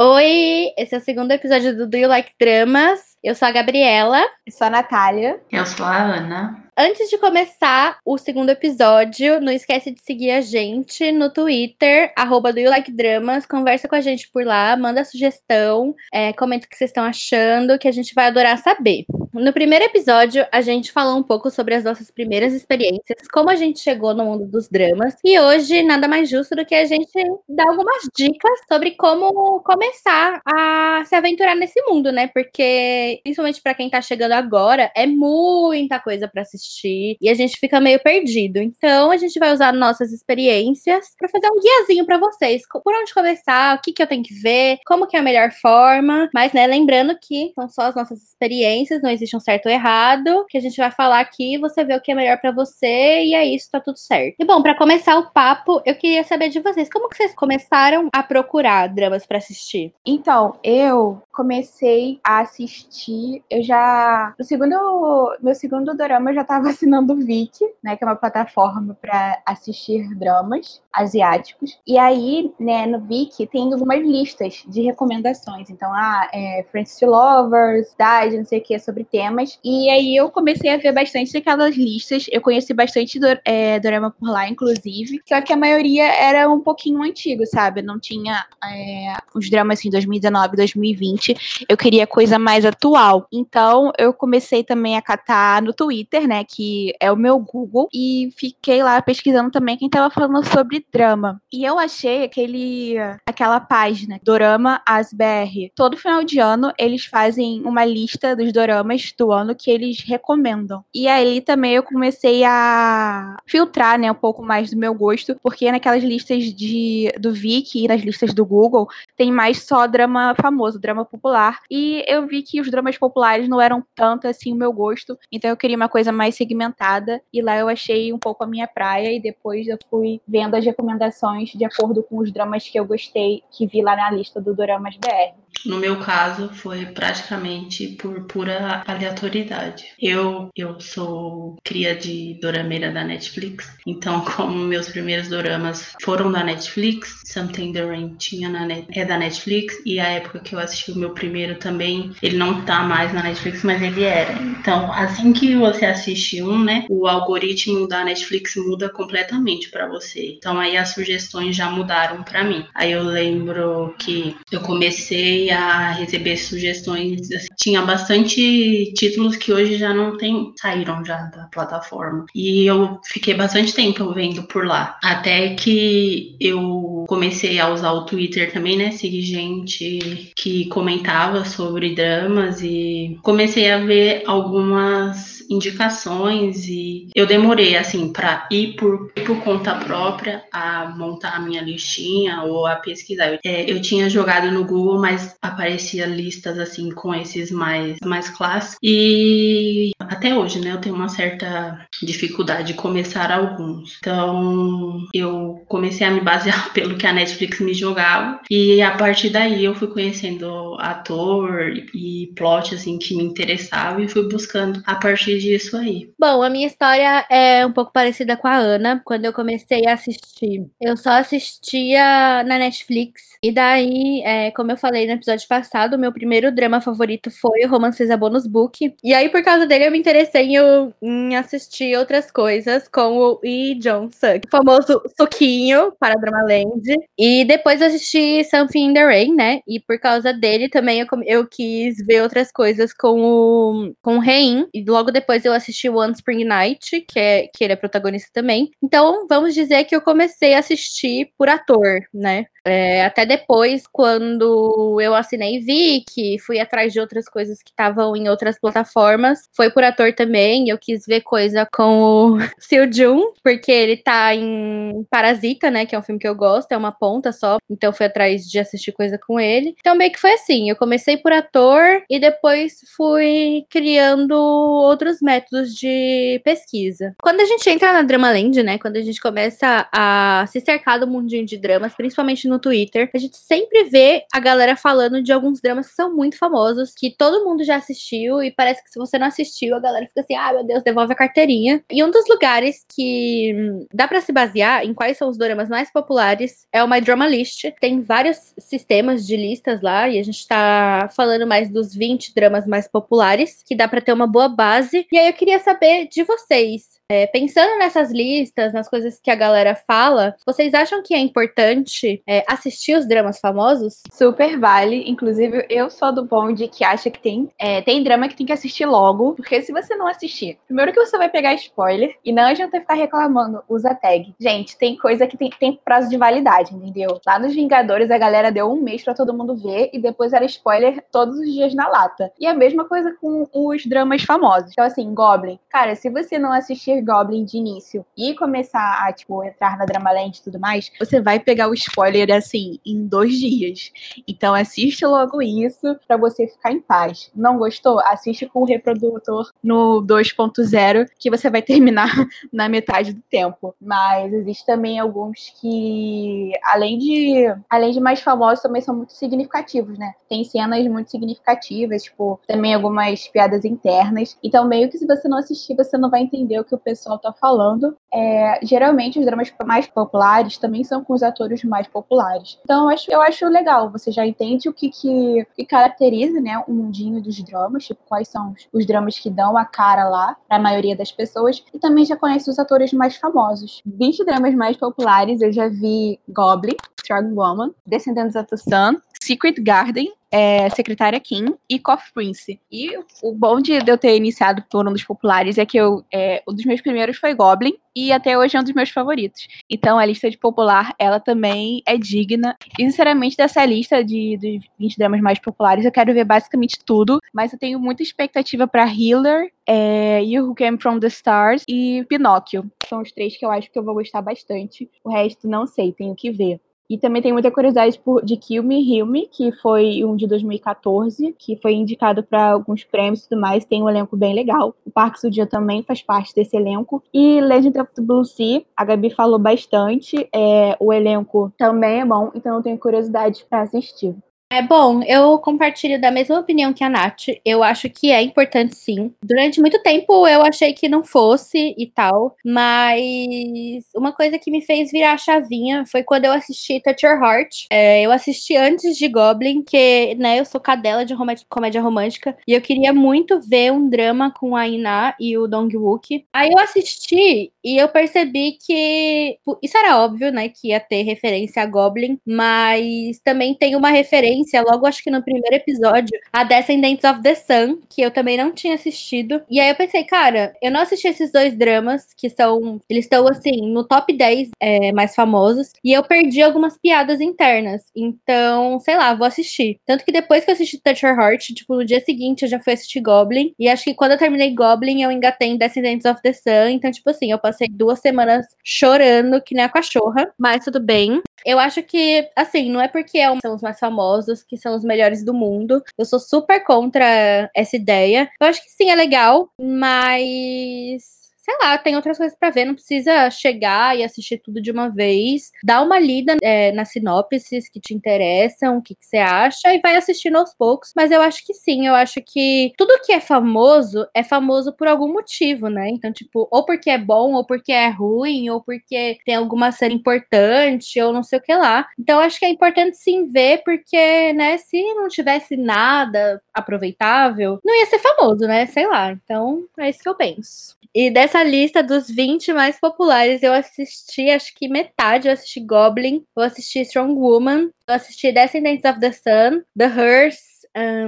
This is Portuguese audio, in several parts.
Oi, esse é o segundo episódio do Do You Like Dramas. Eu sou a Gabriela. Eu sou a Natália. Eu sou a Ana. Antes de começar o segundo episódio, não esquece de seguir a gente no Twitter, arroba do You Like Dramas. Conversa com a gente por lá, manda sugestão, é, comenta o que vocês estão achando, que a gente vai adorar saber. No primeiro episódio, a gente falou um pouco sobre as nossas primeiras experiências, como a gente chegou no mundo dos dramas. E hoje, nada mais justo do que a gente dar algumas dicas sobre como começar a se aventurar nesse mundo, né? Porque, principalmente para quem tá chegando agora, é muita coisa para assistir e a gente fica meio perdido. Então a gente vai usar nossas experiências para fazer um guiazinho para vocês, por onde começar, o que, que eu tenho que ver, como que é a melhor forma. Mas, né, lembrando que são só as nossas experiências, não existe um certo ou errado, que a gente vai falar aqui, você vê o que é melhor para você e é isso, tá tudo certo. E bom, para começar o papo, eu queria saber de vocês, como que vocês começaram a procurar dramas para assistir? Então, eu comecei a assistir, eu já no segundo, meu segundo drama eu já tava assinando o Viki, né, que é uma plataforma para assistir dramas asiáticos. E aí, né, no Viki tem algumas listas de recomendações. Então, ah, é Friends to Lovers, Dade, não sei o que, sobre temas. E aí eu comecei a ver bastante daquelas listas. Eu conheci bastante do, é, drama por lá, inclusive. Só que a maioria era um pouquinho antigo, sabe? Não tinha é, os dramas assim 2019, 2020. Eu queria coisa mais atual. Então, eu comecei também a catar no Twitter, né? que é o meu Google, e fiquei lá pesquisando também quem tava falando sobre drama. E eu achei aquele aquela página, Dorama AsBR. Todo final de ano eles fazem uma lista dos doramas do ano que eles recomendam. E aí também eu comecei a filtrar, né, um pouco mais do meu gosto, porque naquelas listas de do Viki e nas listas do Google tem mais só drama famoso, drama popular. E eu vi que os dramas populares não eram tanto assim o meu gosto, então eu queria uma coisa mais segmentada e lá eu achei um pouco a minha praia e depois eu fui vendo as recomendações de acordo com os dramas que eu gostei, que vi lá na lista do Doramas BR. No meu caso, foi praticamente por pura aleatoriedade. Eu, eu sou cria de dorameira da Netflix, então, como meus primeiros doramas foram da Netflix, Something the Rain tinha na net, é da Netflix, e a época que eu assisti o meu primeiro também, ele não tá mais na Netflix, mas ele era. Então, assim que você assiste um, né, o algoritmo da Netflix muda completamente para você. Então, aí as sugestões já mudaram para mim. Aí eu lembro que eu comecei a receber sugestões. Assim, tinha bastante títulos que hoje já não tem, saíram já da plataforma. E eu fiquei bastante tempo vendo por lá. Até que eu comecei a usar o Twitter também, né? Seguir gente que comentava sobre dramas e comecei a ver algumas indicações e eu demorei assim para ir por, por conta própria a montar a minha listinha ou a pesquisar. É, eu tinha jogado no Google, mas aparecia listas assim com esses mais mais clássicos e até hoje, né, eu tenho uma certa dificuldade de começar alguns. Então, eu comecei a me basear pelo que a Netflix me jogava e a partir daí eu fui conhecendo ator e plot assim que me interessava e fui buscando a partir disso aí. Bom, a minha história é um pouco parecida com a Ana. Quando eu comecei a assistir, eu só assistia na Netflix e daí, é, como eu falei no episódio passado, meu primeiro drama favorito foi o Romancesa Bonus Book. E aí, por causa dele, eu me interessei em, em assistir outras coisas, como o E. John Suk, o famoso Suquinho para Drama Land. E depois assisti Something in the Rain, né? E por causa dele também eu, eu quis ver outras coisas com o, com o Rein. E logo depois eu assisti One Spring Night, que, é, que ele é protagonista também. Então, vamos dizer que eu comecei a assistir por ator, né? É, até depois, quando eu assinei Viki, fui atrás de outras coisas que estavam em outras plataformas. Foi por ator também, eu quis ver coisa com o Seo Jun, porque ele tá em Parasita, né, que é um filme que eu gosto, é uma ponta só. Então fui atrás de assistir coisa com ele. Então meio que foi assim, eu comecei por ator e depois fui criando outros métodos de pesquisa. Quando a gente entra na Dramaland, né, quando a gente começa a se cercar do mundinho de dramas, principalmente no Twitter, a gente sempre vê a galera falando de alguns dramas que são muito famosos, que todo mundo já assistiu e parece que se você não assistiu, a galera fica assim, ah, meu Deus, devolve a carteirinha. E um dos lugares que dá para se basear em quais são os doramas mais populares é o My Drama List. Tem vários sistemas de listas lá e a gente tá falando mais dos 20 dramas mais populares, que dá para ter uma boa base. E aí eu queria saber de vocês, é, pensando nessas listas, nas coisas que a galera fala, vocês acham que é importante é, assistir os dramas famosos? Super vale. Inclusive, eu sou do bonde que acha que tem, é, tem drama que tem que assistir logo. Porque se você não assistir, primeiro que você vai pegar spoiler e não adianta ficar reclamando, usa tag. Gente, tem coisa que tem, tem prazo de validade, entendeu? Lá nos Vingadores, a galera deu um mês para todo mundo ver e depois era spoiler todos os dias na lata. E a mesma coisa com os dramas famosos. Então, assim, Goblin. Cara, se você não assistir Goblin de início e começar a, tipo, entrar na Dramaland e tudo mais, você vai pegar o spoiler, assim, em dois dias. Então assiste logo isso para você ficar em paz. Não gostou? Assiste com o reprodutor no 2.0, que você vai terminar na metade do tempo. Mas existe também alguns que, além de, além de mais famosos, também são muito significativos, né? Tem cenas muito significativas, tipo, também algumas piadas internas. Então, meio que se você não assistir, você não vai entender o que o pessoal tá falando. É, geralmente os dramas mais populares também são com os atores mais populares. Então eu acho, eu acho legal, você já entende o que, que, que caracteriza né, o mundinho dos dramas, tipo, quais são os, os dramas que dão a cara lá para a maioria das pessoas, e também já conhece os atores mais famosos. 20 dramas mais populares, eu já vi Goblin, Strong Woman, Descendants of the Sun, Secret Garden, é, Secretária Kim e Coffee Prince. E o bom de eu ter iniciado por um dos populares é que eu, é, um dos meus primeiros foi Goblin e até hoje é um dos meus favoritos. Então a lista de popular, ela também é digna. E sinceramente, dessa lista de, de 20 dramas mais populares, eu quero ver basicamente tudo, mas eu tenho muita expectativa para Healer, é, You Who Came From The Stars e Pinóquio. São os três que eu acho que eu vou gostar bastante. O resto não sei, tenho que ver. E também tem muita curiosidade por, de Kill Me, Heal Me, que foi um de 2014, que foi indicado para alguns prêmios e tudo mais. Tem um elenco bem legal. O Parque Sudia também faz parte desse elenco. E Legend of the Blue Sea, a Gabi falou bastante. É, o elenco também é bom, então eu tenho curiosidade para assistir. É bom, eu compartilho da mesma opinião que a Nath. Eu acho que é importante sim. Durante muito tempo eu achei que não fosse e tal, mas uma coisa que me fez virar a chavinha foi quando eu assisti Touch Your Heart. É, eu assisti antes de Goblin, que, né, eu sou cadela de comédia romântica, e eu queria muito ver um drama com a Ina e o Dong Wook. Aí eu assisti e eu percebi que isso era óbvio, né, que ia ter referência a Goblin, mas também tem uma referência referência, logo acho que no primeiro episódio, a Descendants of the Sun, que eu também não tinha assistido. E aí eu pensei, cara, eu não assisti esses dois dramas, que são. Eles estão, assim, no top 10 é, mais famosos. E eu perdi algumas piadas internas. Então, sei lá, vou assistir. Tanto que depois que eu assisti Touch Your Heart, tipo, no dia seguinte eu já fui assistir Goblin. E acho que quando eu terminei Goblin, eu engatei em Descendants of the Sun. Então, tipo assim, eu passei duas semanas chorando, que nem a cachorra. Mas tudo bem. Eu acho que, assim, não é porque é são os mais famosos, que são os melhores do mundo. Eu sou super contra essa ideia. Eu acho que sim, é legal, mas sei lá, tem outras coisas para ver, não precisa chegar e assistir tudo de uma vez. Dá uma lida é, nas sinopses que te interessam, o que, que, você acha, e vai assistindo aos poucos. Mas eu acho que sim, eu acho que tudo que é famoso é famoso por algum motivo, né? Então, tipo, ou porque é bom, ou porque é ruim, ou porque tem alguma série importante, ou não sei o que lá. Então, acho que é importante sim ver, porque, né, se não tivesse nada aproveitável, não ia ser famoso, né? Sei lá. Então, é isso que eu penso. E dessa lista dos 20 mais populares, eu assisti, acho que metade. Eu assisti Goblin, eu assisti Strong Woman, eu assisti Descendants of the Sun, The Hearse,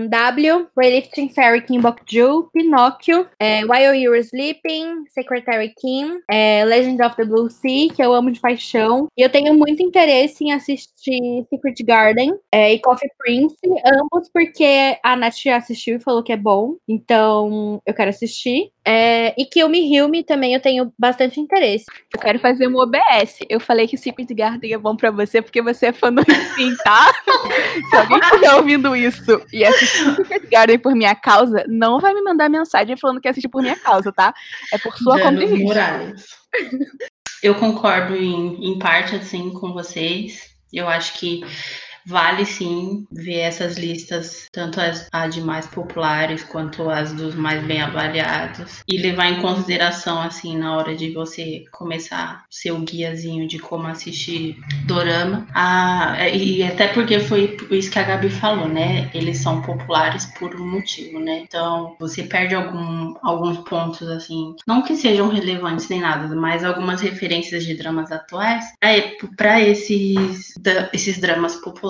W, Weightlifting Fairy Kim Bokju, Pinóquio, é, While You Were Sleeping, Secretary Kim, é, Legend of the Blue Sea, que eu amo de paixão. E eu tenho muito interesse em assistir Secret Garden é, e Coffee Prince, ambos porque a Nath já assistiu e falou que é bom. Então eu quero assistir. É, e Me Heal Me também eu tenho bastante interesse. Eu quero fazer um OBS. Eu falei que Secret Garden é bom pra você porque você é fã do Sim, tá? Se alguém estiver ouvindo isso e assistir Secret Garden por minha causa, não vai me mandar mensagem falando que assiste por minha causa, tá? É por sua conta Eu concordo em, em parte, assim, com vocês. Eu acho que vale sim ver essas listas, tanto as, as de mais populares quanto as dos mais bem avaliados, e levar em consideração, assim, na hora de você começar seu guiazinho de como assistir dorama. Ah, e até porque foi isso que a Gabi falou, né? Eles são populares por um motivo, né? Então, você perde algum, alguns pontos, assim, não que sejam relevantes nem nada, mas algumas referências de dramas atuais para esses, esses dramas populares.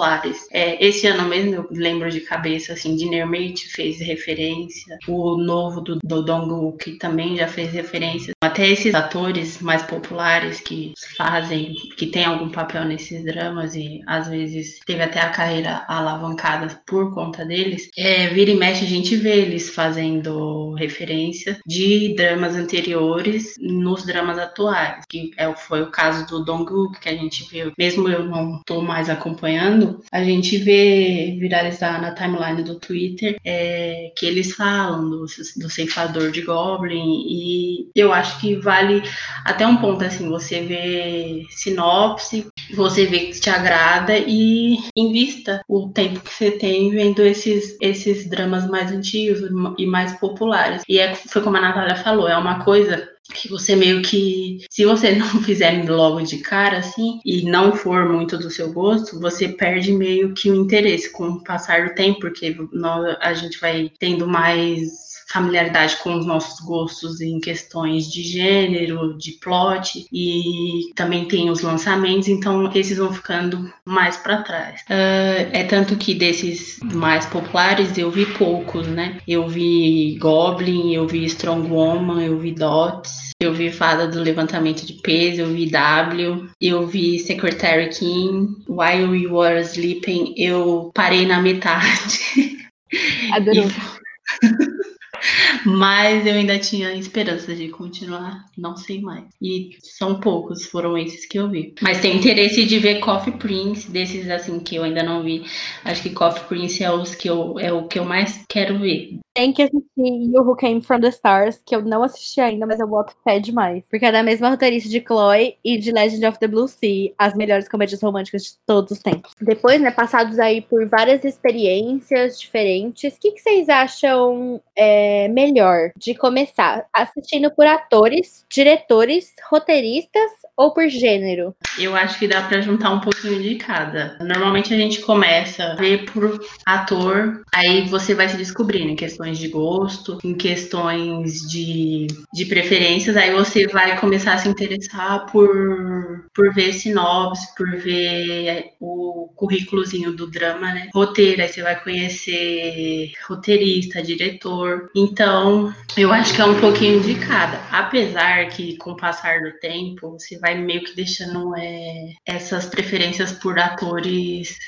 É, esse ano mesmo, eu lembro de cabeça, assim, Dinner Mate fez referência, o novo do, do Dong-wook também já fez referência. Até esses atores mais populares que fazem, que tem algum papel nesses dramas e às vezes teve até a carreira alavancada por conta deles, é, vira e mexe a gente vê eles fazendo referência de dramas anteriores nos dramas atuais, que é, foi o caso do Dong-wook que a gente viu, mesmo eu não tô mais acompanhando, a gente vê viralizar na timeline do Twitter é, que eles falam do, do ceifador de Goblin e eu acho que vale até um ponto assim, você vê sinopse, você vê que te agrada e invista o tempo que você tem vendo esses, esses dramas mais antigos e mais populares. E é, foi como a Natália falou, é uma coisa que você meio que, se você não fizer logo de cara assim e não for muito do seu gosto, você perde meio que o interesse com o passar do tempo, porque nós, a gente vai tendo mais familiaridade com os nossos gostos em questões de gênero, de plot e também tem os lançamentos, então esses vão ficando mais para trás. Uh, é tanto que desses mais populares eu vi poucos, né? Eu vi Goblin, eu vi Strong Woman, eu vi Dots, eu vi Fada do Levantamento de Peso, eu vi W, eu vi Secretary King, While We Were Sleeping, eu parei na metade. Adorou. Mas eu ainda tinha esperança de continuar, não sei mais. E são poucos, foram esses que eu vi. Mas tem interesse de ver Coffee Prince, desses assim que eu ainda não vi. Acho que Coffee Prince é, os que eu, é o que eu mais quero ver. Tem que assistir You Who Came From The Stars, que eu não assisti ainda, mas eu boto fé demais. Porque é da mesma roteirista de Chloe e de Legend of the Blue Sea, as melhores comédias românticas de todos os tempos. Depois, né, passados aí por várias experiências diferentes, o que, que vocês acham é, melhor de começar? Assistindo por atores, diretores, roteiristas ou por gênero? Eu acho que dá para juntar um pouquinho de cada. Normalmente a gente começa a ver por ator, aí você vai se descobrindo em questões de gosto, em questões de, de preferências, aí você vai começar a se interessar por, por ver sinopse, por ver o currículozinho do drama, né? Roteiro, aí você vai conhecer roteirista, diretor. Então, eu acho que é um pouquinho de cada. Apesar que com o passar do tempo, você vai vai meio que deixando é, essas preferências por atores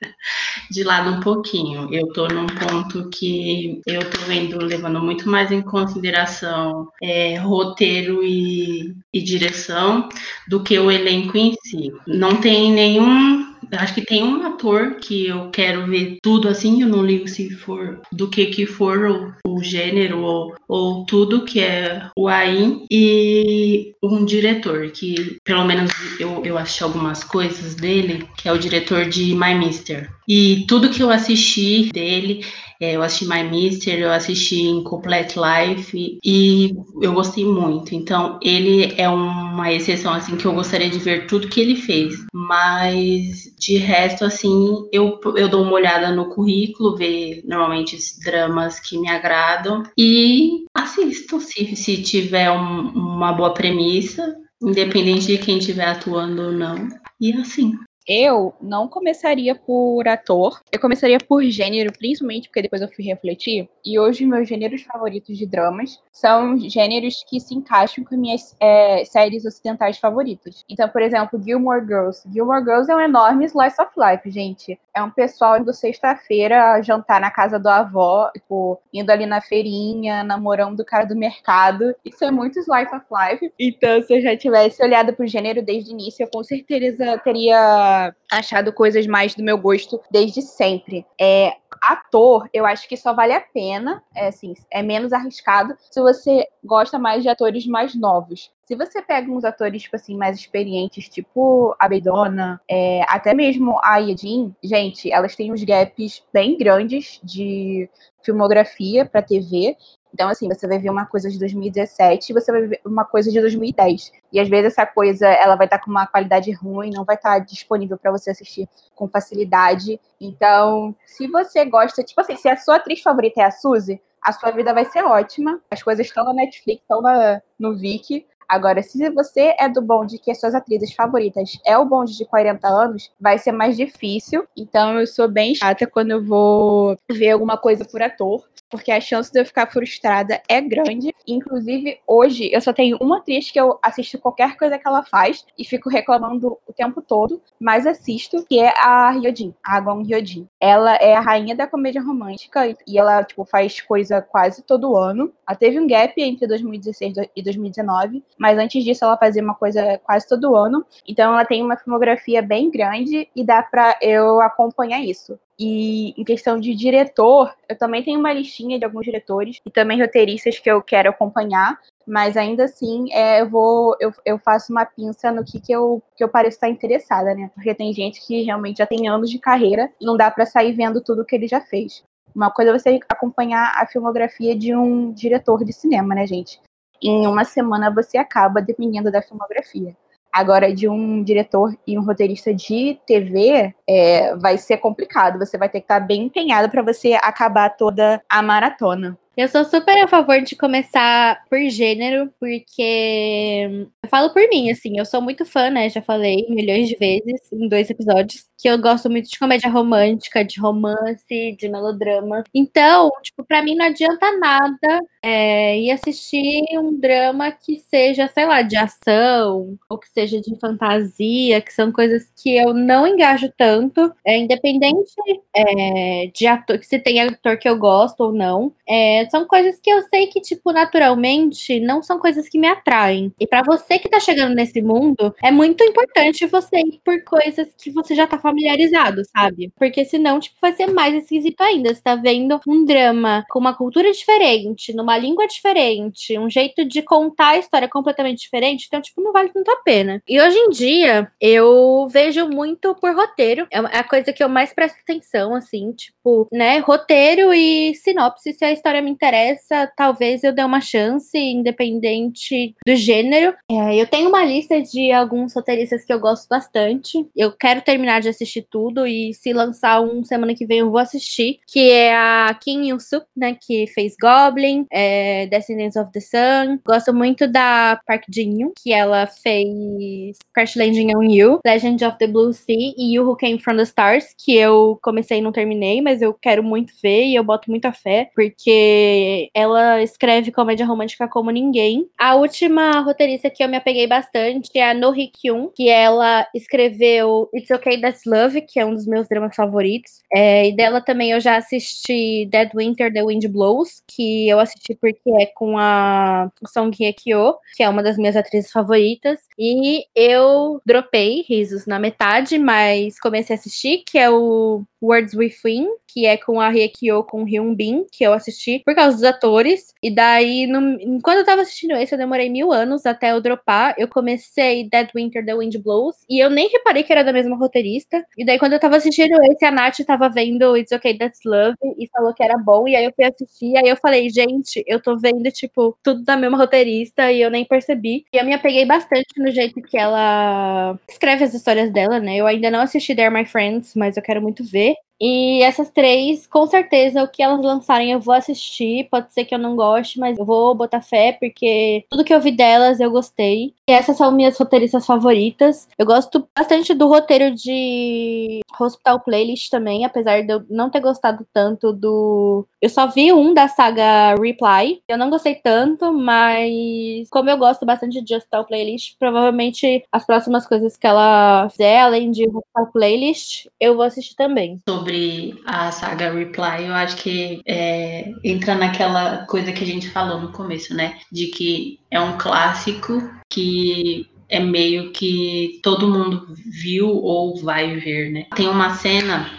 de lado um pouquinho. Eu tô num ponto que eu tô vendo, levando muito mais em consideração é, roteiro e, e direção do que o elenco em si. Não tem nenhum acho que tem um ator que eu quero ver tudo assim, eu não ligo se for do que que for o, o gênero ou, ou tudo que é o AIM e um diretor que pelo menos eu, eu assisti algumas coisas dele, que é o diretor de My Mister. E tudo que eu assisti dele eu assisti My Mister, eu assisti Incomplete Life e eu gostei muito. Então, ele é uma exceção, assim, que eu gostaria de ver tudo que ele fez. Mas, de resto, assim, eu, eu dou uma olhada no currículo, ver normalmente os dramas que me agradam e assisto se, se tiver um, uma boa premissa, independente de quem estiver atuando ou não. E assim. Eu não começaria por ator, eu começaria por gênero, principalmente porque depois eu fui refletir. E hoje meus gêneros favoritos de dramas são gêneros que se encaixam com minhas é, séries ocidentais favoritas. Então, por exemplo, Gilmore Girls. Gilmore Girls é um enorme slice of life, gente. É um pessoal indo sexta-feira jantar na casa do avó, tipo, indo ali na feirinha, namorando o cara do mercado. Isso é muito slice of life. Então, se eu já tivesse olhado pro gênero desde o início, eu com certeza teria achado coisas mais do meu gosto desde sempre. É, ator, eu acho que só vale a pena, é assim, é menos arriscado se você gosta mais de atores mais novos. Se você pega uns atores, tipo assim, mais experientes, tipo a Beidona, é, até mesmo a Yedin, gente, elas têm uns gaps bem grandes de filmografia para TV. Então, assim, você vai ver uma coisa de 2017 e você vai ver uma coisa de 2010. E às vezes essa coisa ela vai estar tá com uma qualidade ruim, não vai estar tá disponível para você assistir com facilidade. Então, se você gosta, tipo assim, se a sua atriz favorita é a Suzy, a sua vida vai ser ótima. As coisas estão na Netflix, estão na, no Viki. Agora, se você é do bonde que as suas atrizes favoritas é o bonde de 40 anos, vai ser mais difícil. Então, eu sou bem chata quando eu vou ver alguma coisa por ator porque a chance de eu ficar frustrada é grande. Inclusive, hoje eu só tenho uma atriz que eu assisto qualquer coisa que ela faz e fico reclamando o tempo todo, mas assisto, que é a Hyojin, a Gong Hyojin. Ela é a rainha da comédia romântica e ela, tipo, faz coisa quase todo ano. Ela teve um gap entre 2016 e 2019, mas antes disso ela fazia uma coisa quase todo ano. Então ela tem uma filmografia bem grande e dá pra eu acompanhar isso. E em questão de diretor, eu também tenho uma listinha de alguns diretores e também roteiristas que eu quero acompanhar, mas ainda assim é, eu vou eu, eu faço uma pinça no que, que eu que eu pareço estar interessada, né? Porque tem gente que realmente já tem anos de carreira e não dá para sair vendo tudo que ele já fez. Uma coisa é você acompanhar a filmografia de um diretor de cinema, né, gente? Em uma semana você acaba dependendo da filmografia. Agora, de um diretor e um roteirista de TV, é, vai ser complicado. Você vai ter que estar bem empenhado para você acabar toda a maratona. Eu sou super a favor de começar por gênero, porque eu falo por mim, assim, eu sou muito fã, né? Já falei milhões de vezes em dois episódios, que eu gosto muito de comédia romântica, de romance, de melodrama. Então, tipo, pra mim não adianta nada é, ir assistir um drama que seja, sei lá, de ação, ou que seja de fantasia, que são coisas que eu não engajo tanto, é, independente é, de ator, se tem ator que eu gosto ou não. É, são coisas que eu sei que, tipo, naturalmente, não são coisas que me atraem. E para você que tá chegando nesse mundo, é muito importante você ir por coisas que você já tá familiarizado, sabe? Porque senão, tipo, vai ser mais esquisito ainda. Você tá vendo um drama com uma cultura diferente, numa língua diferente, um jeito de contar a história completamente diferente, então, tipo, não vale tanto a pena. E hoje em dia, eu vejo muito por roteiro. É a coisa que eu mais presto atenção, assim, tipo, né? Roteiro e sinopse, se a história me interessa, talvez eu dê uma chance, independente do gênero. É, eu tenho uma lista de alguns roteiristas que eu gosto bastante. Eu quero terminar de assistir tudo e se lançar um semana que vem eu vou assistir, que é a Kim Yoo-suk, né, que fez Goblin, é, Descendants of the Sun. Gosto muito da Park Jin-yoon, que ela fez Crash Landing on You, Legend of the Blue Sea e You Who Came From the Stars, que eu comecei e não terminei, mas eu quero muito ver e eu boto muita fé, porque ela escreve comédia romântica como ninguém. A última roteirista que eu me apeguei bastante é a No Kyun, que ela escreveu It's Okay That's Love, que é um dos meus dramas favoritos. É, e dela também eu já assisti Dead Winter, The Wind Blows, que eu assisti porque é com a Song Hye Kyo, que é uma das minhas atrizes favoritas. E eu dropei risos na metade, mas comecei a assistir, que é o Words Within, que é com a Hye Kyo com Hyun Bin, que eu assisti por causa dos atores. E daí, no, enquanto eu tava assistindo esse, eu demorei mil anos até eu dropar. Eu comecei Dead Winter, The Wind Blows, e eu nem reparei que era da mesma roteirista. E daí, quando eu tava assistindo esse, a Nath tava vendo It's Okay, That's Love, e falou que era bom. E aí eu fui assistir, e aí eu falei, gente, eu tô vendo, tipo, tudo da mesma roteirista, e eu nem percebi. E eu me apeguei bastante no jeito que ela escreve as histórias dela, né? Eu ainda não assisti They're My Friends, mas eu quero muito ver. E essas três, com certeza, o que elas lançarem eu vou assistir. Pode ser que eu não goste, mas eu vou botar fé, porque tudo que eu vi delas eu gostei. E essas são minhas roteiristas favoritas. Eu gosto bastante do roteiro de Hospital Playlist também, apesar de eu não ter gostado tanto do. Eu só vi um da saga Reply. Eu não gostei tanto, mas como eu gosto bastante de Hospital Playlist, provavelmente as próximas coisas que ela fizer, além de Hospital Playlist, eu vou assistir também. Sobre sobre a saga Reply, eu acho que é, entra naquela coisa que a gente falou no começo, né? De que é um clássico que é meio que todo mundo viu ou vai ver, né? Tem uma cena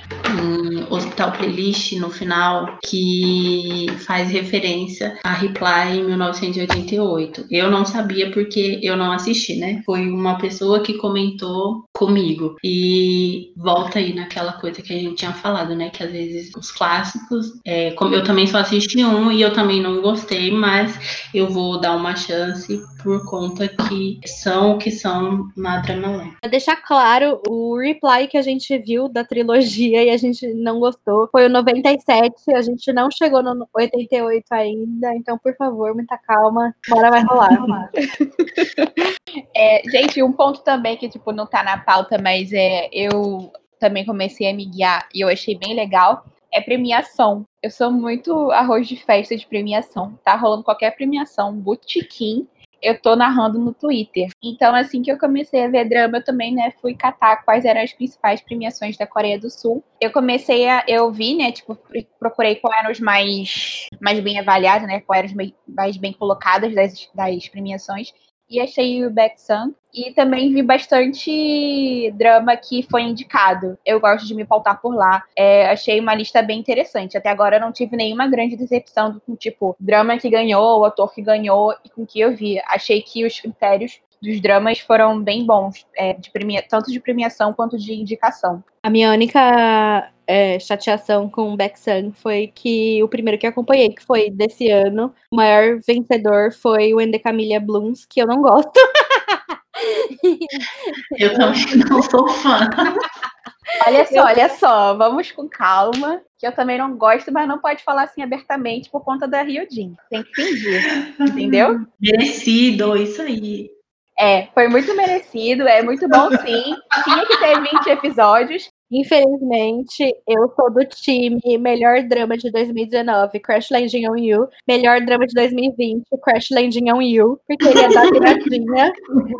Hospital Playlist no final que faz referência a Reply em 1988. Eu não sabia porque eu não assisti, né? Foi uma pessoa que comentou comigo. E volta aí naquela coisa que a gente tinha falado, né? Que às vezes os clássicos, é, como eu também só assisti um e eu também não gostei, mas eu vou dar uma chance por conta que são o que são na Dramaland. Pra deixar claro, o reply que a gente viu da trilogia e a gente não gostou foi o 97, a gente não chegou no 88 ainda, então por favor, muita calma, bora vai rolar. é, gente, um ponto também que tipo não tá na pauta, mas é eu também comecei a me guiar e eu achei bem legal é premiação. Eu sou muito arroz de festa de premiação. Tá rolando qualquer premiação, botequim, eu tô narrando no Twitter. Então, assim que eu comecei a ver drama, eu também, né, fui catar quais eram as principais premiações da Coreia do Sul. Eu comecei a, eu vi, né, tipo, procurei quais eram os mais, mais bem avaliados, né, quais eram as mais bem colocadas das, das premiações e achei o Baek Sun. E também vi bastante drama que foi indicado. Eu gosto de me pautar por lá. É, achei uma lista bem interessante. Até agora eu não tive nenhuma grande decepção com, tipo, drama que ganhou, o ator que ganhou e com que eu vi. Achei que os critérios dos dramas foram bem bons, é, de premia tanto de premiação quanto de indicação. A minha única é, chateação com o Baeksan foi que o primeiro que acompanhei, que foi desse ano, o maior vencedor foi o Ende Camilla Blooms, que eu não gosto. eu também não sou fã. Olha só, olha só, vamos com calma, que eu também não gosto, mas não pode falar assim abertamente por conta da Ryojin. Tem que fingir, entendeu? Merecido, isso aí. É, foi muito merecido, é muito bom sim. Tinha que ter 20 episódios. Infelizmente, eu sou do time melhor drama de 2019, Crash Landing on You. Melhor drama de 2020, Crash Landing on You, porque ele é da viradinha.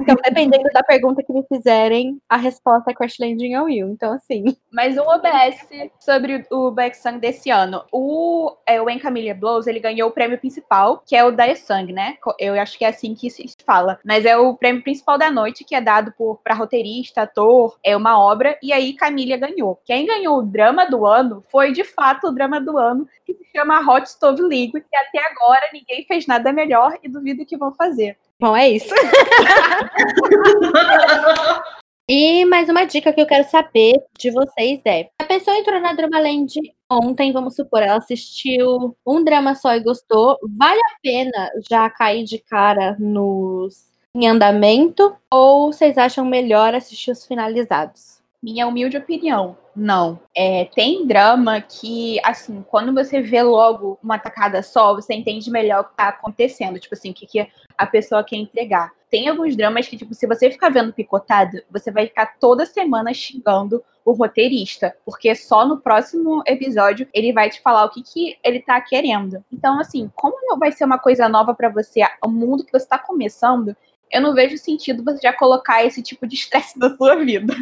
então, dependendo da pergunta que me fizerem, a resposta é Crash Landing on You. Então, assim. Mas um OBS sobre o Backsang desse ano. O, é, o When Camilla Blows, ele ganhou o prêmio principal, que é o da Sang, né? Eu acho que é assim que se fala. Mas é o prêmio principal da noite, que é dado por para roteirista, ator, é uma obra. E aí, Camila ganhou. Quem ganhou o drama do ano foi de fato o drama do ano, que se chama Hot Stove Liquid, que até agora ninguém fez nada melhor e duvido que vão fazer. Bom, é isso. E mais uma dica que eu quero saber de vocês é: a pessoa entrou na Dramaland ontem, vamos supor, ela assistiu um drama só e gostou, vale a pena já cair de cara nos em andamento ou vocês acham melhor assistir os finalizados? Minha humilde opinião, não. É, tem drama que, assim, quando você vê logo uma tacada só, você entende melhor o que tá acontecendo. Tipo assim, o que, que a pessoa quer entregar. Tem alguns dramas que, tipo, se você ficar vendo picotado, você vai ficar toda semana xingando o roteirista. Porque só no próximo episódio ele vai te falar o que, que ele tá querendo. Então, assim, como vai ser uma coisa nova para você, o mundo que você tá começando, eu não vejo sentido você já colocar esse tipo de estresse na sua vida.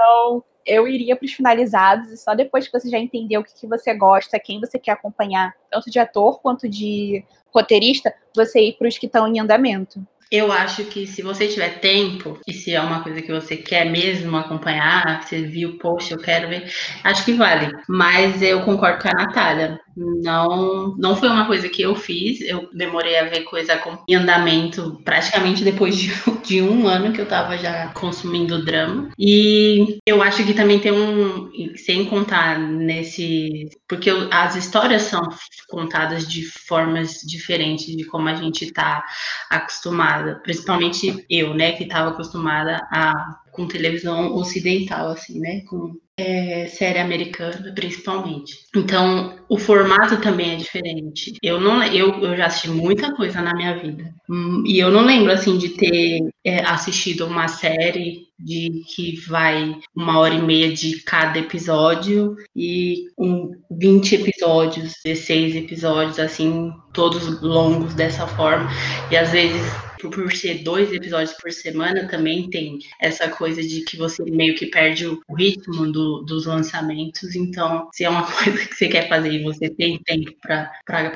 Então, eu iria para os finalizados e só depois que você já entendeu o que, que você gosta, quem você quer acompanhar, tanto de ator quanto de roteirista, você ir para os que estão em andamento. Eu acho que se você tiver tempo, e se é uma coisa que você quer mesmo acompanhar, você viu, poxa, eu quero ver, acho que vale. Mas eu concordo com a Natália. Não, não foi uma coisa que eu fiz. Eu demorei a ver coisa com, em andamento praticamente depois de, de um ano que eu tava já consumindo drama. E eu acho que também tem um. Sem contar nesse. Porque as histórias são contadas de formas diferentes de como a gente tá acostumada. Principalmente eu, né, que tava acostumada a com televisão ocidental, assim, né? Com é, série americana, principalmente. Então, o formato também é diferente. Eu não, eu, eu já assisti muita coisa na minha vida hum, e eu não lembro assim de ter é, assistido uma série de que vai uma hora e meia de cada episódio e um, 20 episódios, 16 episódios, assim, todos longos dessa forma. E às vezes por ser dois episódios por semana, também tem essa coisa de que você meio que perde o ritmo do, dos lançamentos. Então, se é uma coisa que você quer fazer e você tem tempo para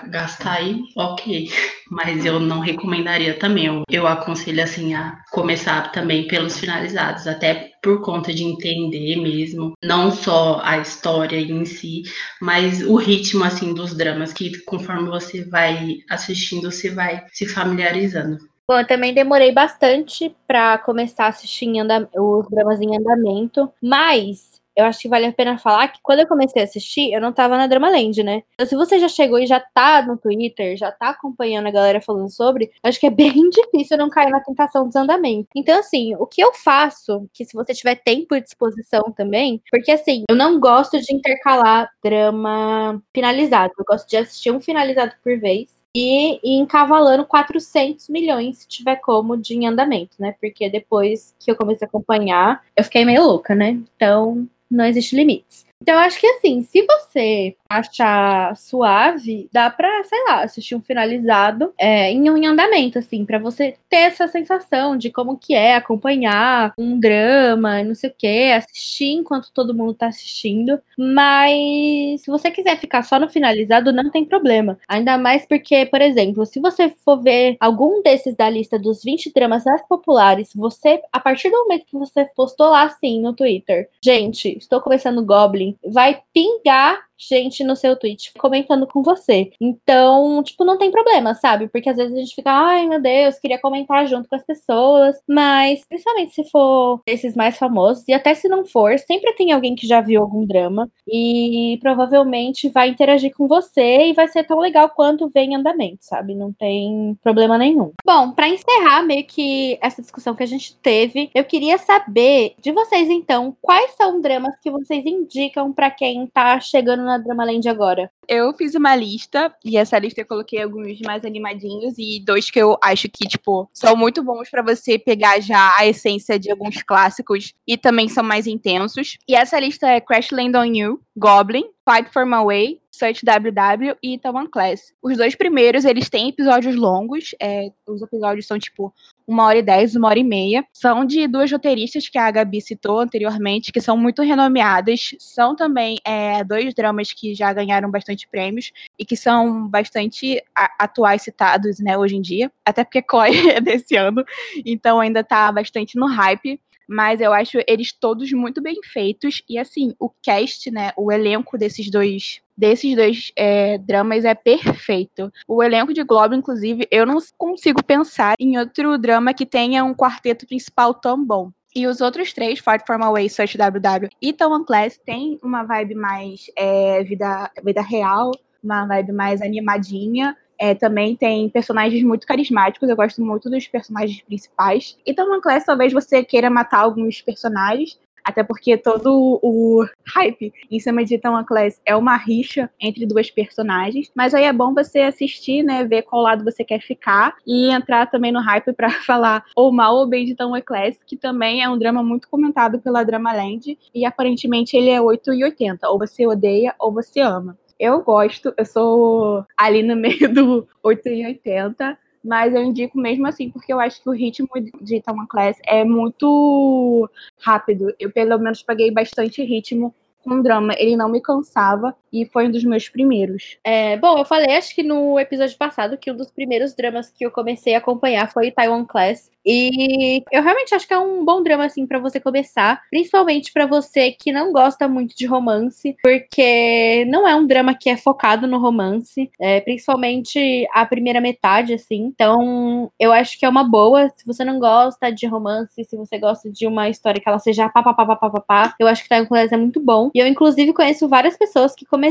gastar aí, ok. Mas eu não recomendaria também. Eu, eu aconselho assim a começar também pelos finalizados, até por conta de entender mesmo, não só a história em si, mas o ritmo assim dos dramas que conforme você vai assistindo, você vai se familiarizando. Bom, eu também demorei bastante para começar a assistir os dramas em andamento, mas eu acho que vale a pena falar que quando eu comecei a assistir, eu não tava na Dramaland, né? Então, se você já chegou e já tá no Twitter, já tá acompanhando a galera falando sobre, acho que é bem difícil não cair na tentação dos andamentos. Então, assim, o que eu faço, que se você tiver tempo e disposição também, porque assim, eu não gosto de intercalar drama finalizado. Eu gosto de assistir um finalizado por vez e, e encavalando 400 milhões, se tiver como, de andamento, né? Porque depois que eu comecei a acompanhar, eu fiquei meio louca, né? Então, não existe limites. Então, eu acho que assim, se você achar suave, dá pra, sei lá, assistir um finalizado é, em um andamento, assim, para você ter essa sensação de como que é acompanhar um drama, não sei o que, assistir enquanto todo mundo tá assistindo. Mas se você quiser ficar só no finalizado, não tem problema. Ainda mais porque, por exemplo, se você for ver algum desses da lista dos 20 dramas mais populares, você, a partir do momento que você postou lá assim no Twitter, gente, estou começando Goblin, vai pingar gente no seu tweet comentando com você. Então, tipo, não tem problema, sabe? Porque às vezes a gente fica, ai meu Deus, queria comentar junto com as pessoas. Mas, principalmente se for esses mais famosos, e até se não for, sempre tem alguém que já viu algum drama e provavelmente vai interagir com você e vai ser tão legal quanto vem em andamento, sabe? Não tem problema nenhum. Bom, para encerrar meio que essa discussão que a gente teve, eu queria saber de vocês então, quais são dramas que vocês indicam para quem tá chegando na Dramaland agora? Eu fiz uma lista, e essa lista eu coloquei alguns mais animadinhos e dois que eu acho que, tipo, são muito bons para você pegar já a essência de alguns clássicos e também são mais intensos. E essa lista é Crash Land on You, Goblin, Fight for My Way, Search WW e Tawan Class. Os dois primeiros, eles têm episódios longos, é, os episódios são tipo uma hora e dez, uma hora e meia. São de duas roteiristas que a Gabi citou anteriormente, que são muito renomeadas. São também é, dois dramas que já ganharam bastante prêmios e que são bastante atuais citados, né, hoje em dia. Até porque Chloe é desse ano, então ainda tá bastante no hype mas eu acho eles todos muito bem feitos e assim o cast, né, o elenco desses dois desses dois é, dramas é perfeito. O elenco de Globo, inclusive, eu não consigo pensar em outro drama que tenha um quarteto principal tão bom. E os outros três, Fight For My Way, Search WW e Tom Class, tem uma vibe mais é, vida, vida real, uma vibe mais animadinha. É, também tem personagens muito carismáticos, eu gosto muito dos personagens principais. E Tom Class, talvez você queira matar alguns personagens, até porque todo o hype em cima de Tom Class é uma rixa entre duas personagens. Mas aí é bom você assistir, né? Ver qual lado você quer ficar e entrar também no hype para falar ou mal ou bem de Tom Class, que também é um drama muito comentado pela Dramaland. E aparentemente ele é 8 e 80. Ou você odeia ou você ama. Eu gosto, eu sou ali no meio do 8 e 80, mas eu indico mesmo assim, porque eu acho que o ritmo de Tama Class é muito rápido. Eu, pelo menos, paguei bastante ritmo com drama. Ele não me cansava e foi um dos meus primeiros. É, bom, eu falei, acho que no episódio passado, que um dos primeiros dramas que eu comecei a acompanhar foi Taiwan Class. E eu realmente acho que é um bom drama, assim, para você começar. Principalmente para você que não gosta muito de romance, porque não é um drama que é focado no romance, é, principalmente a primeira metade, assim. Então, eu acho que é uma boa. Se você não gosta de romance, se você gosta de uma história que ela seja pá, pá, pá, pá, pá, pá, eu acho que Taiwan Class é muito bom. E eu, inclusive, conheço várias pessoas que começaram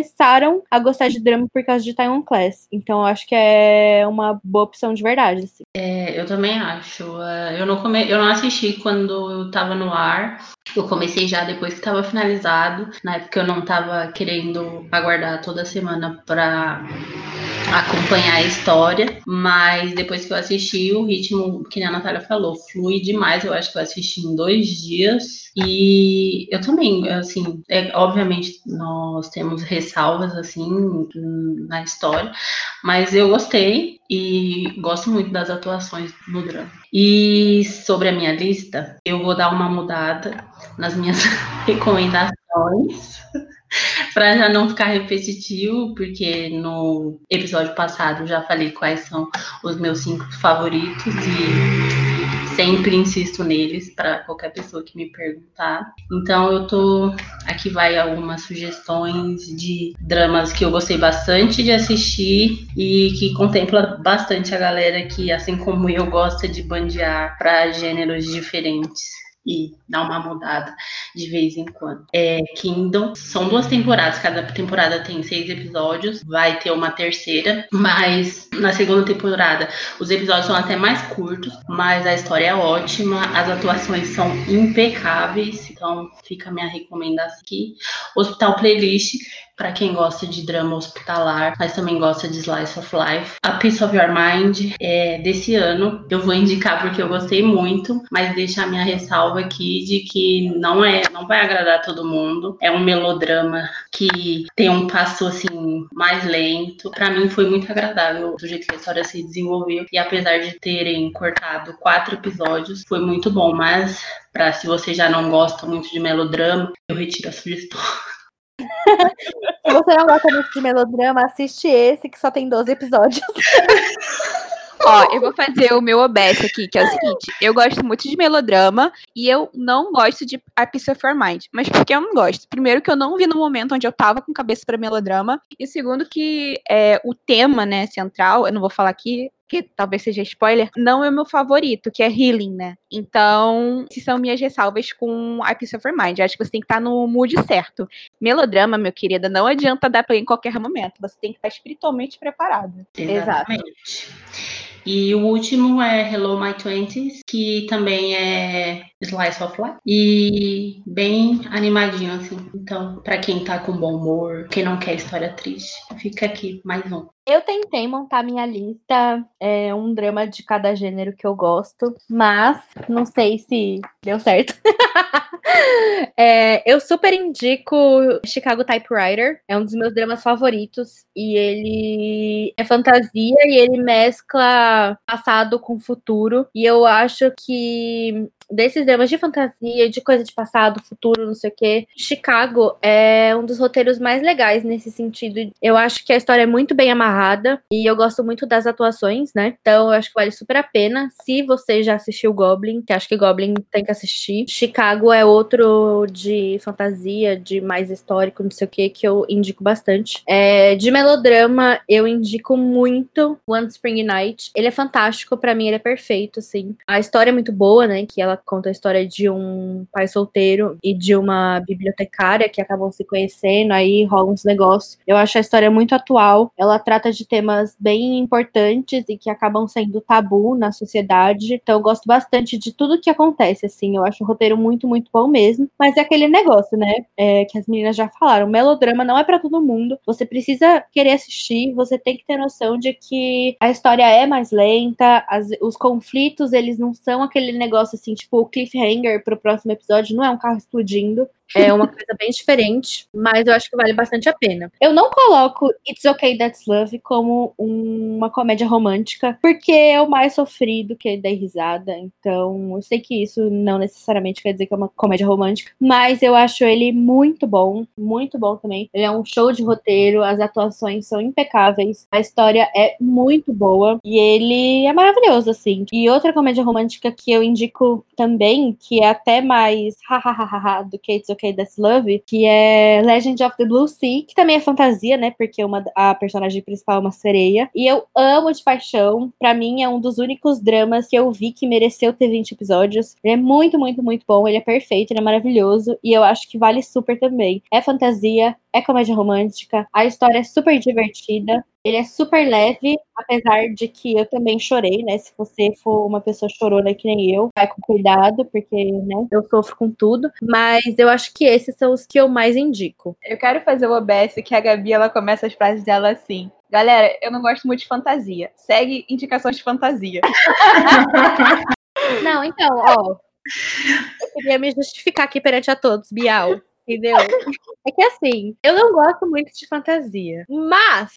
a gostar de drama por causa de Taiwan Class. Então, eu acho que é uma boa opção de verdade, assim. É, eu também acho. Uh, eu, não come... eu não assisti quando estava no ar. Eu comecei já depois que estava finalizado. Na época eu não estava querendo aguardar toda semana para acompanhar a história, mas depois que eu assisti, o ritmo, que a Natália falou, flui demais. Eu acho que eu assisti em dois dias. E eu também, assim, é, obviamente nós temos ressalvas, assim, na história, mas eu gostei e gosto muito das atuações no drama. E sobre a minha lista, eu vou dar uma mudada nas minhas recomendações. para já não ficar repetitivo, porque no episódio passado já falei quais são os meus cinco favoritos e sempre insisto neles para qualquer pessoa que me perguntar. Então eu tô aqui vai algumas sugestões de dramas que eu gostei bastante de assistir e que contempla bastante a galera que assim como eu gosta de bandear para gêneros diferentes e dar uma mudada de vez em quando. É, Kingdom são duas temporadas, cada temporada tem seis episódios, vai ter uma terceira, mas na segunda temporada os episódios são até mais curtos, mas a história é ótima, as atuações são impecáveis, então fica a minha recomendação aqui. Hospital Playlist para quem gosta de drama hospitalar, mas também gosta de slice of life. A Peace of Your Mind é desse ano. Eu vou indicar porque eu gostei muito, mas deixa a minha ressalva aqui de que não é, não vai agradar todo mundo. É um melodrama que tem um passo assim mais lento. Para mim foi muito agradável do jeito que a história se desenvolveu e apesar de terem cortado quatro episódios, foi muito bom, mas para se você já não gosta muito de melodrama, eu retiro a sugestão. Se você não gosta muito de melodrama, assiste esse que só tem 12 episódios. Ó, eu vou fazer o meu OBS aqui, que é o seguinte: eu gosto muito de melodrama e eu não gosto de A Piece of Your Mind. Mas por que eu não gosto? Primeiro, que eu não vi no momento onde eu tava com cabeça para melodrama. E segundo, que é, o tema, né, central, eu não vou falar aqui, que talvez seja spoiler, não é o meu favorito, que é Healing, né? Então, se são minhas ressalvas com A Piece of Your Mind. acho que você tem que estar no mood certo. Melodrama, meu querida, não adianta dar play em qualquer momento. Você tem que estar espiritualmente preparado. Exatamente. Exato. E o último é Hello My Twenties, que também é slice of life e bem animadinho assim. Então, para quem tá com bom humor, quem não quer história triste, fica aqui mais um. Eu tentei montar minha lista, é, um drama de cada gênero que eu gosto, mas não sei se deu certo. é, eu super indico Chicago Typewriter, é um dos meus dramas favoritos, e ele é fantasia e ele mescla passado com futuro, e eu acho que desses dramas de fantasia, de coisa de passado, futuro, não sei o quê. Chicago é um dos roteiros mais legais nesse sentido. Eu acho que a história é muito bem amarrada e eu gosto muito das atuações, né? Então eu acho que vale super a pena. Se você já assistiu Goblin, que acho que Goblin tem que assistir. Chicago é outro de fantasia, de mais histórico, não sei o que, que eu indico bastante. É, de melodrama, eu indico muito One Spring Night. Ele é fantástico, para mim ele é perfeito, assim. A história é muito boa, né? Que ela conta a história de um pai solteiro e de uma bibliotecária que acabam se conhecendo, aí rola uns negócios. Eu acho a história muito atual. Ela trata de temas bem importantes e que acabam sendo tabu na sociedade. Então eu gosto bastante de tudo que acontece, assim. Eu acho o roteiro muito, muito bom mesmo. Mas é aquele negócio, né? É, que as meninas já falaram. Melodrama não é para todo mundo. Você precisa querer assistir, você tem que ter noção de que a história é mais lenta, as, os conflitos, eles não são aquele negócio assim, tipo, o cliffhanger pro próximo episódio não é um carro explodindo. É uma coisa bem diferente, mas eu acho que vale bastante a pena. Eu não coloco It's Okay That's Love como uma comédia romântica, porque é o mais sofrido que dá risada. Então, eu sei que isso não necessariamente quer dizer que é uma comédia romântica, mas eu acho ele muito bom, muito bom também. Ele é um show de roteiro, as atuações são impecáveis, a história é muito boa e ele é maravilhoso, assim. E outra comédia romântica que eu indico também, que é até mais hahaha do que It's Okay That's Love, que é Legend of the Blue Sea, que também é fantasia, né? Porque uma, a personagem principal é uma sereia. E eu amo de paixão. Para mim, é um dos únicos dramas que eu vi que mereceu ter 20 episódios. Ele é muito, muito, muito bom. Ele é perfeito, ele é maravilhoso. E eu acho que vale super também. É fantasia, é comédia romântica, a história é super divertida. Ele é super leve, apesar de que eu também chorei, né? Se você for uma pessoa chorona que nem eu, vai com cuidado, porque, né, eu sofro com tudo. Mas eu acho que esses são os que eu mais indico. Eu quero fazer o OBS que a Gabi, ela começa as frases dela assim. Galera, eu não gosto muito de fantasia. Segue indicações de fantasia. não, então, ó. Eu queria me justificar aqui perante a todos, Bial. Entendeu? É que assim, eu não gosto muito de fantasia, mas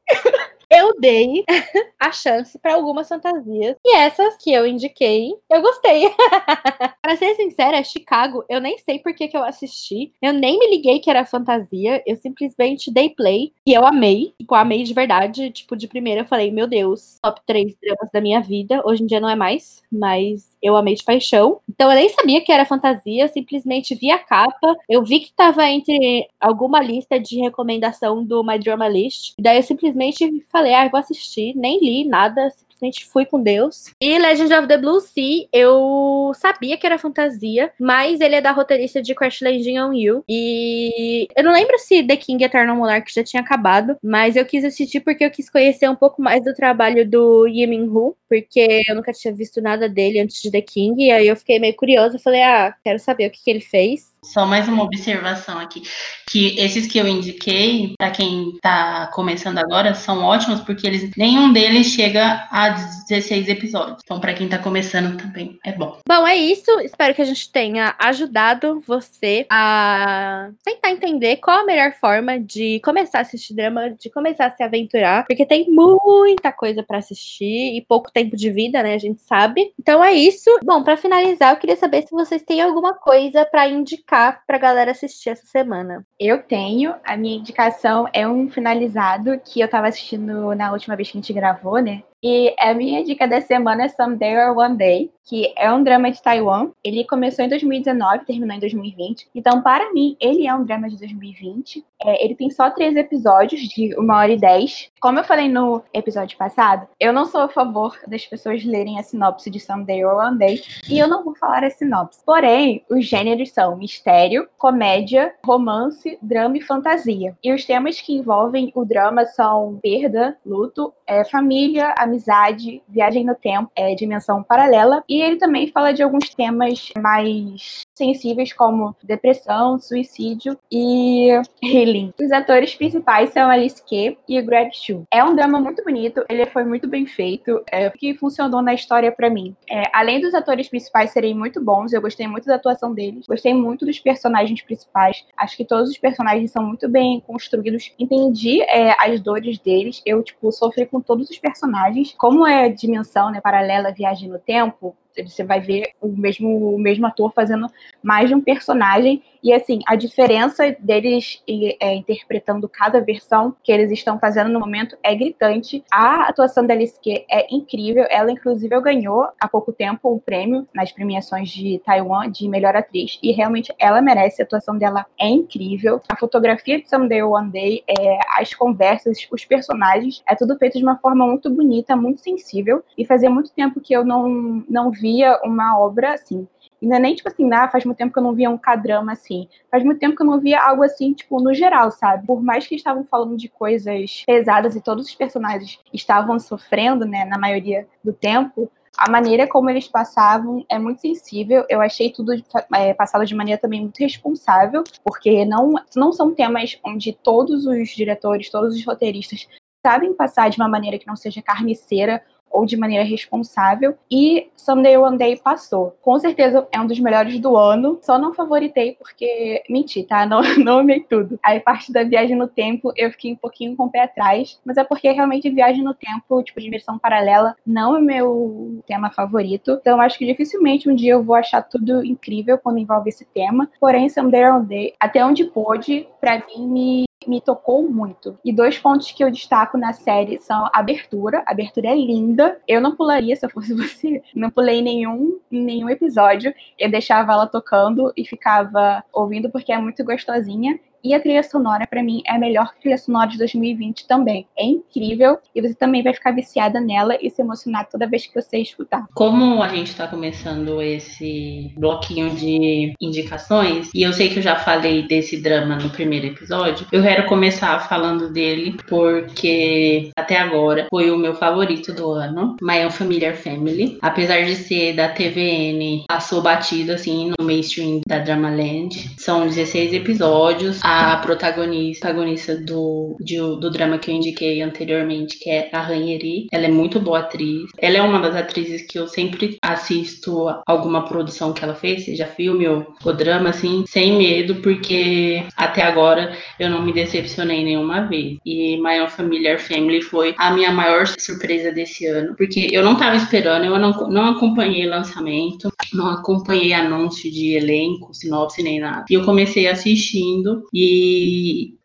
eu dei a chance para algumas fantasias. E essas que eu indiquei, eu gostei. pra ser sincera, Chicago, eu nem sei por que, que eu assisti. Eu nem me liguei que era fantasia. Eu simplesmente dei play e eu amei. Tipo, amei de verdade. Tipo, de primeira eu falei, meu Deus, top 3 dramas da minha vida. Hoje em dia não é mais, mas eu amei de paixão. Então eu nem sabia que era fantasia, simplesmente vi a capa. Eu vi que estava entre alguma lista de recomendação do My Drama List. Daí eu simplesmente falei, ah, vou assistir. Nem li nada, simplesmente fui com Deus. E Legend of the Blue Sea, eu sabia que era fantasia, mas ele é da roteirista de Crash Landing on You. E eu não lembro se The King Eternal Monarch já tinha acabado, mas eu quis assistir porque eu quis conhecer um pouco mais do trabalho do Yi Min-Ho, porque eu nunca tinha visto nada dele antes de The King, e aí eu fiquei meio curiosa, falei, ah, quero saber o que, que ele fez. Só mais uma observação aqui, que esses que eu indiquei, para quem está começando agora, são ótimos porque eles nenhum deles chega a 16 episódios. Então, para quem está começando também é bom. Bom, é isso. Espero que a gente tenha ajudado você a tentar entender qual a melhor forma de começar a assistir drama, de começar a se aventurar, porque tem muita coisa para assistir e pouco tempo de vida, né? A gente sabe. Então é isso. Bom, para finalizar, eu queria saber se vocês têm alguma coisa para indicar indicar pra galera assistir essa semana? Eu tenho. A minha indicação é um finalizado que eu tava assistindo na última vez que a gente gravou, né? E a minha dica da semana é Someday or One Day, que é um drama de Taiwan. Ele começou em 2019, terminou em 2020. Então, para mim, ele é um drama de 2020. É, ele tem só três episódios, de uma hora e dez. Como eu falei no episódio passado, eu não sou a favor das pessoas lerem a sinopse de Someday or One Day, e eu não vou falar a sinopse. Porém, os gêneros são mistério, comédia, romance, drama e fantasia. E os temas que envolvem o drama são perda, luto, é, família, amizade, viagem no tempo, é, dimensão paralela. E ele também fala de alguns temas mais sensíveis como depressão, suicídio e healing. Os atores principais são Alice Kay e Greg Chu. É um drama muito bonito, ele foi muito bem feito, é, que funcionou na história para mim. É, além dos atores principais serem muito bons, eu gostei muito da atuação deles, gostei muito dos personagens principais. Acho que todos os personagens são muito bem construídos. Entendi é, as dores deles. Eu tipo sofri com todos os personagens. Como é dimensão, né, paralela, viagem no tempo, você vai ver o mesmo, o mesmo ator fazendo mais de um personagem. E assim, a diferença deles é, interpretando cada versão que eles estão fazendo no momento é gritante. A atuação da Alice é incrível. Ela, inclusive, ganhou há pouco tempo um prêmio nas premiações de Taiwan de melhor atriz. E realmente ela merece. A atuação dela é incrível. A fotografia de Someday One Day, é, as conversas, os personagens, é tudo feito de uma forma muito bonita, muito sensível. E fazia muito tempo que eu não, não vi via uma obra assim. É nem tipo assim, ah, faz muito tempo que eu não via um cadrama assim. Faz muito tempo que eu não via algo assim, tipo, no geral, sabe? Por mais que estavam falando de coisas pesadas e todos os personagens estavam sofrendo, né, na maioria do tempo, a maneira como eles passavam é muito sensível. Eu achei tudo é, passado de maneira também muito responsável, porque não, não são temas onde todos os diretores, todos os roteiristas sabem passar de uma maneira que não seja carniceira ou de maneira responsável. E Someday One Day passou. Com certeza é um dos melhores do ano. Só não favoritei porque. Menti, tá? Não, não amei tudo. Aí, parte da viagem no tempo, eu fiquei um pouquinho com o pé atrás. Mas é porque realmente viagem no tempo, tipo, diversão paralela, não é meu tema favorito. Então, acho que dificilmente um dia eu vou achar tudo incrível quando envolve esse tema. Porém, Someday One Day, até onde pôde, pra mim, me me tocou muito. E dois pontos que eu destaco na série são a abertura. A abertura é linda. Eu não pularia se eu fosse você. Não pulei nenhum, nenhum episódio. Eu deixava ela tocando e ficava ouvindo porque é muito gostosinha. E a trilha sonora, para mim, é a melhor trilha sonora de 2020 também. É incrível e você também vai ficar viciada nela e se emocionar toda vez que você escutar. Como a gente está começando esse bloquinho de indicações, e eu sei que eu já falei desse drama no primeiro episódio, eu quero começar falando dele porque até agora foi o meu favorito do ano, My Unfamiliar Family. Apesar de ser da TVN, passou batido assim no mainstream da Drama Land. São 16 episódios. A a protagonista, protagonista do, de, do drama que eu indiquei anteriormente, que é a Ranheri. Ela é muito boa atriz. Ela é uma das atrizes que eu sempre assisto alguma produção que ela fez, seja filme ou, ou drama, assim, sem medo, porque até agora eu não me decepcionei nenhuma vez. E My Familiar Family foi a minha maior surpresa desse ano, porque eu não tava esperando, eu não, não acompanhei lançamento, não acompanhei anúncio de elenco, sinopse nem nada. E eu comecei assistindo e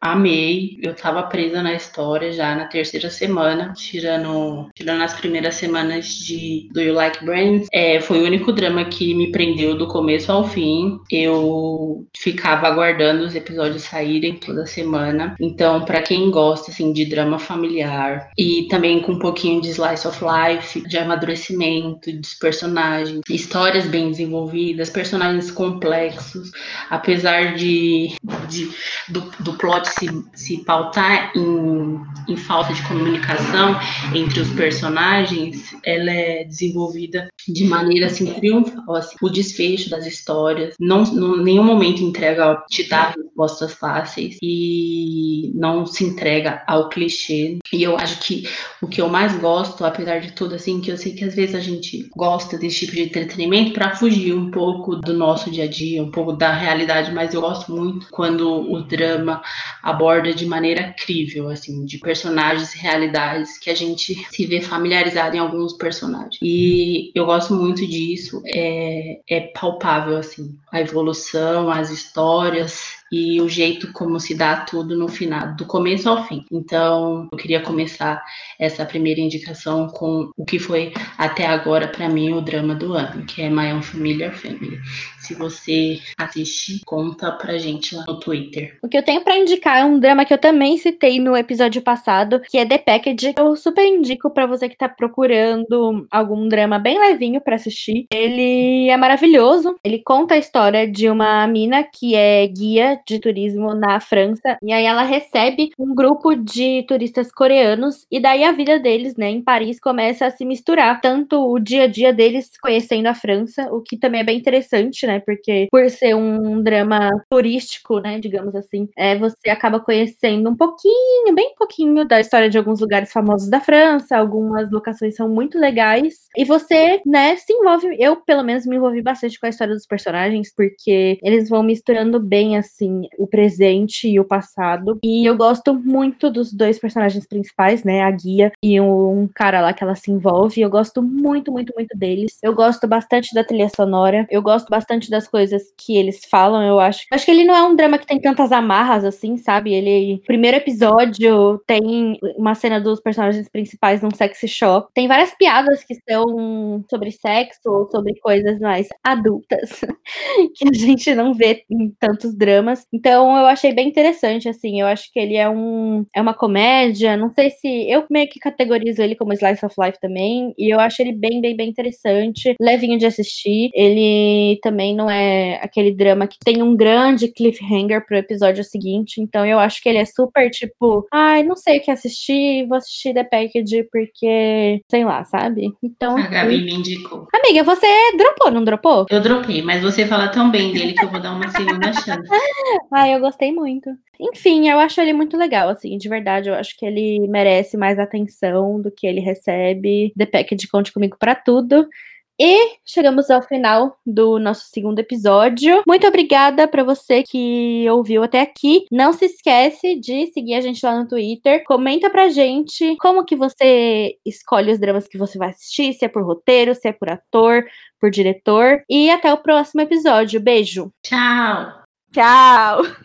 amei. Eu tava presa na história já na terceira semana, tirando, tirando as primeiras semanas de Do You Like Brands. É, foi o único drama que me prendeu do começo ao fim. Eu ficava aguardando os episódios saírem toda semana. Então, para quem gosta assim de drama familiar e também com um pouquinho de slice of life, de amadurecimento dos personagens, histórias bem desenvolvidas, personagens complexos, apesar de, de do, do plot se, se pautar em, em falta de comunicação entre os personagens, ela é desenvolvida de maneira assim triunfal, assim, o desfecho das histórias, não, em nenhum momento entrega te dá respostas fáceis e não se entrega ao clichê. E eu acho que o que eu mais gosto, apesar de tudo, assim, que eu sei que às vezes a gente gosta desse tipo de entretenimento para fugir um pouco do nosso dia a dia, um pouco da realidade, mas eu gosto muito quando o drama aborda de maneira crível, assim, de personagens e realidades que a gente se vê familiarizado em alguns personagens. E eu gosto muito disso, é, é palpável, assim, a evolução, as histórias, e o jeito como se dá tudo no final, do começo ao fim. Então, eu queria começar essa primeira indicação com o que foi até agora para mim o drama do ano, que é My Unfamiliar Family. Se você assistir, conta pra gente lá no Twitter. O que eu tenho para indicar é um drama que eu também citei no episódio passado, que é The Package. Eu super indico para você que tá procurando algum drama bem levinho para assistir. Ele é maravilhoso. Ele conta a história de uma mina que é guia de turismo na França. E aí ela recebe um grupo de turistas coreanos. E daí a vida deles, né, em Paris começa a se misturar. Tanto o dia a dia deles conhecendo a França, o que também é bem interessante, né? Porque por ser um drama turístico, né, digamos assim, é, você acaba conhecendo um pouquinho, bem pouquinho da história de alguns lugares famosos da França. Algumas locações são muito legais. E você, né, se envolve. Eu, pelo menos, me envolvi bastante com a história dos personagens, porque eles vão misturando bem, assim, o presente e o passado. E eu gosto muito dos dois personagens principais, né? A guia e um cara lá que ela se envolve. Eu gosto muito, muito, muito deles. Eu gosto bastante da trilha sonora. Eu gosto bastante das coisas que eles falam, eu acho. Acho que ele não é um drama que tem tantas amarras assim, sabe? Ele. Primeiro episódio tem uma cena dos personagens principais num sexy shop. Tem várias piadas que são sobre sexo ou sobre coisas mais adultas que a gente não vê em tantos dramas. Então eu achei bem interessante, assim. Eu acho que ele é um é uma comédia. Não sei se eu meio que categorizo ele como slice of life também. E eu acho ele bem, bem, bem interessante, levinho de assistir. Ele também não é aquele drama que tem um grande cliffhanger pro episódio seguinte. Então eu acho que ele é super tipo, ai, não sei o que assistir, vou assistir The Package porque, sei lá, sabe? Então. A Gabi me indicou. Amiga, você dropou, não dropou? Eu dropei, mas você fala tão bem dele que eu vou dar uma segunda chance. Ai, eu gostei muito. Enfim, eu acho ele muito legal, assim, de verdade. Eu acho que ele merece mais atenção do que ele recebe. The Package conte comigo para tudo. E chegamos ao final do nosso segundo episódio. Muito obrigada para você que ouviu até aqui. Não se esquece de seguir a gente lá no Twitter. Comenta pra gente como que você escolhe os dramas que você vai assistir, se é por roteiro, se é por ator, por diretor. E até o próximo episódio. Beijo. Tchau. Tchau!